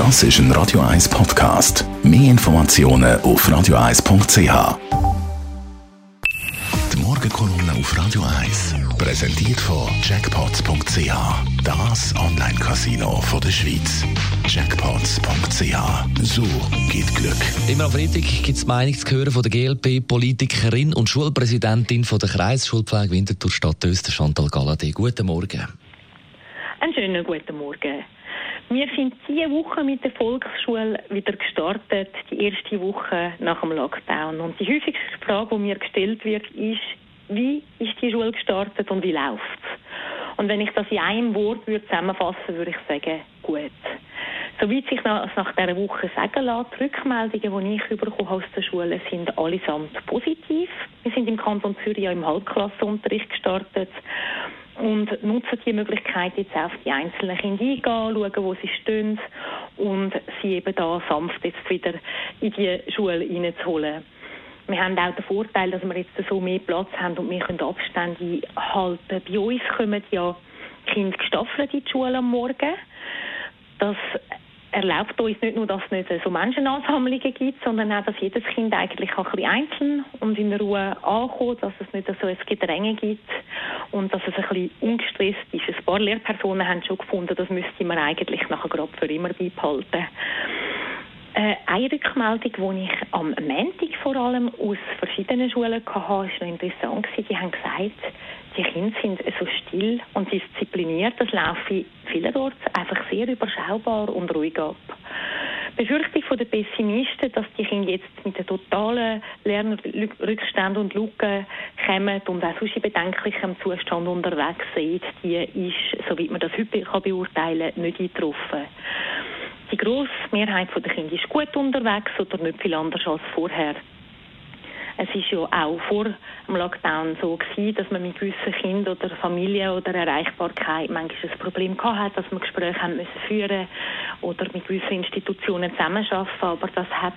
Das ist ein Radio 1 Podcast. Mehr Informationen auf radio1.ch. Die Morgenkolumne auf Radio 1 präsentiert von Jackpots.ch. Das Online-Casino der Schweiz. Jackpots.ch. So geht Glück. Immer am Freitag gibt es Meinung zu hören von der GLP-Politikerin und Schulpräsidentin von der Kreisschulpflege Winterthur Stadt Öster, Chantal Galladay. Guten Morgen. Einen schönen guten Morgen. Wir sind diese Woche mit der Volksschule wieder gestartet, die erste Woche nach dem Lockdown. Und die häufigste Frage, die mir gestellt wird, ist, wie ist die Schule gestartet und wie läuft es? Und wenn ich das in einem Wort würde zusammenfassen würde, ich sagen, gut. Soweit sich nach, nach dieser Woche sagen lässt, die Rückmeldungen, die ich bekomme aus der Schule, sind allesamt positiv. Wir sind im Kanton Zürich ja im Halbklassenunterricht gestartet und nutzen die Möglichkeit jetzt auf die einzelnen Kinder eingehen, schauen, wo sie stehen und sie eben da sanft jetzt wieder in die Schule reinzuholen. Wir haben auch den Vorteil, dass wir jetzt so mehr Platz haben und wir können Abstände halten. Bei uns kommen ja Kinder gestaffelt in die Schule am Morgen. Das erlaubt uns nicht nur, dass es nicht so Menschenansammlungen gibt, sondern auch, dass jedes Kind eigentlich ein bisschen einzeln und in Ruhe ankommt, dass es nicht so ein Gedränge gibt und dass es ein bisschen ungestresst ist. Ein paar Lehrpersonen haben schon gefunden, das müsste man eigentlich nachher gerade für immer beibehalten. Äh, eine Rückmeldung, die ich am Montag vor allem aus verschiedenen Schulen hatte, war noch interessant. Die haben gesagt, die Kinder sind so still und diszipliniert, das laufe vielerorts einfach sehr überschaubar und ruhig ab. Befürchtung den Pessimisten, dass die Kinder jetzt mit den totalen Lernrückständen und Lücken kommen und auch sonst in bedenklichem Zustand unterwegs sind, die ist, soweit man das heute beurteilen kann, nicht eingetroffen. Grosse Mehrheit der Kinder ist gut unterwegs oder nicht viel anders als vorher. Es ist ja auch vor dem Lockdown so gewesen, dass man mit gewissen Kindern oder Familien oder Erreichbarkeit manchmal ein Problem hatte, dass man Gespräche haben müssen führen oder mit gewissen Institutionen zusammenarbeiten. Aber das hat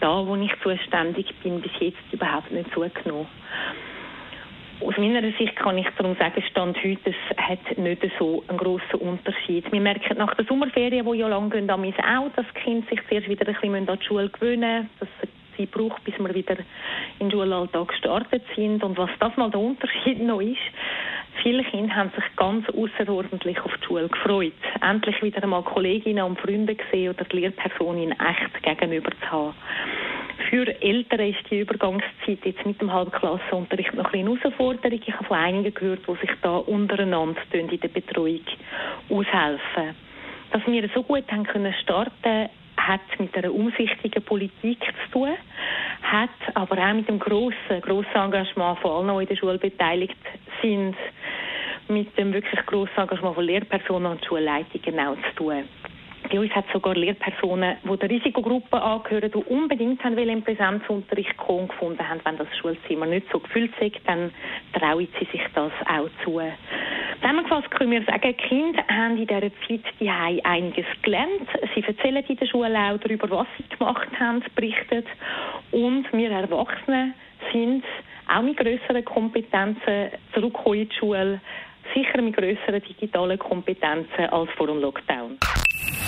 da, wo ich zuständig bin, bis jetzt überhaupt nicht zugenommen. Aus meiner Sicht kann ich darum sagen, Stand heute, es hat nicht so einen grossen Unterschied. Wir merken nach der Sommerferien, die ja lang gehen, auch, dass die Kinder sich zuerst wieder ein bisschen an die Schule gewöhnen müssen, dass Zeit braucht, bis wir wieder in den Schulalltag gestartet sind. Und was das mal der Unterschied noch ist, viele Kinder haben sich ganz außerordentlich auf die Schule gefreut. Endlich wieder einmal Kolleginnen und Freunde gesehen oder die Lehrperson in echt gegenüber zu haben. Für Eltern ist die Übergangszeit jetzt mit dem Halbklassenunterricht noch eine Herausforderung. Ich habe von einigen gehört, die sich da untereinander in der Betreuung aushelfen. Dass wir so gut haben können starten hat mit einer umsichtigen Politik zu tun, hat aber auch mit dem grossen, grossen Engagement von allen, die in der Schule beteiligt sind, mit dem wirklich grossen Engagement von Lehrpersonen und Schulleitungen auch zu tun. Bei uns hat sogar Lehrpersonen, die der Risikogruppe angehören, die unbedingt haben in Präsenzunterricht kommen, gefunden haben, wenn das Schulzimmer nicht so gefüllt ist, dann trauen sie sich das auch zu. Zusammengefasst können wir sagen, die Kinder haben in dieser Zeit die einiges gelernt. Sie erzählen in der Schule auch darüber, was sie gemacht haben, berichten. Und wir Erwachsenen sind auch mit größeren Kompetenzen zurückgekommen in die Schule, sicher mit größeren digitalen Kompetenzen als vor dem Lockdown.